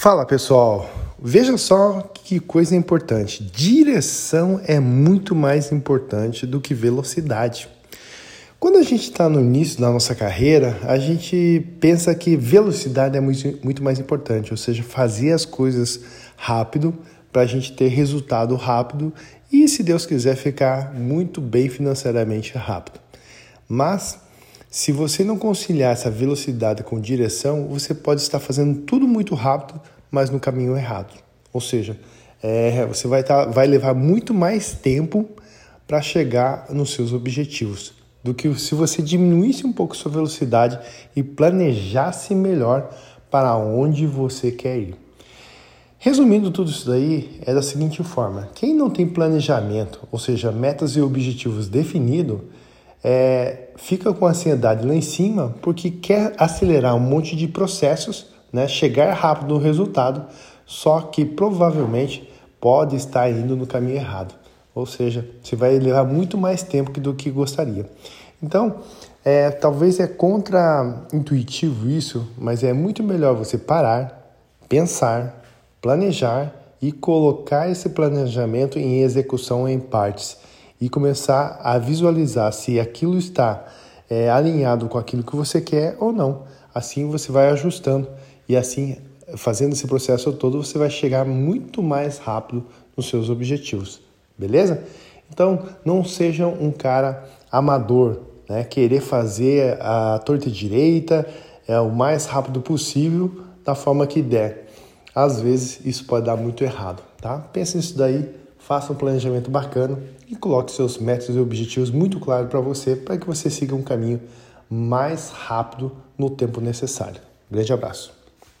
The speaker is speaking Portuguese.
Fala pessoal, veja só que coisa importante. Direção é muito mais importante do que velocidade. Quando a gente está no início da nossa carreira, a gente pensa que velocidade é muito, muito mais importante, ou seja, fazer as coisas rápido para a gente ter resultado rápido e, se Deus quiser, ficar muito bem financeiramente rápido. Mas se você não conciliar essa velocidade com direção, você pode estar fazendo tudo muito rápido, mas no caminho errado. Ou seja, é, você vai, tá, vai levar muito mais tempo para chegar nos seus objetivos do que se você diminuísse um pouco sua velocidade e planejasse melhor para onde você quer ir. Resumindo tudo isso daí, é da seguinte forma: quem não tem planejamento, ou seja, metas e objetivos definidos, é, fica com ansiedade lá em cima porque quer acelerar um monte de processos, né, chegar rápido no resultado, só que provavelmente pode estar indo no caminho errado. Ou seja, você vai levar muito mais tempo do que gostaria. Então, é, talvez é contra-intuitivo isso, mas é muito melhor você parar, pensar, planejar e colocar esse planejamento em execução em partes e começar a visualizar se aquilo está é, alinhado com aquilo que você quer ou não. Assim você vai ajustando e assim, fazendo esse processo todo, você vai chegar muito mais rápido nos seus objetivos, beleza? Então, não seja um cara amador, né? Querer fazer a torta direita é o mais rápido possível da forma que der. Às vezes isso pode dar muito errado, tá? Pense nisso daí faça um planejamento bacana e coloque seus métodos e objetivos muito claros para você, para que você siga um caminho mais rápido no tempo necessário. Grande abraço.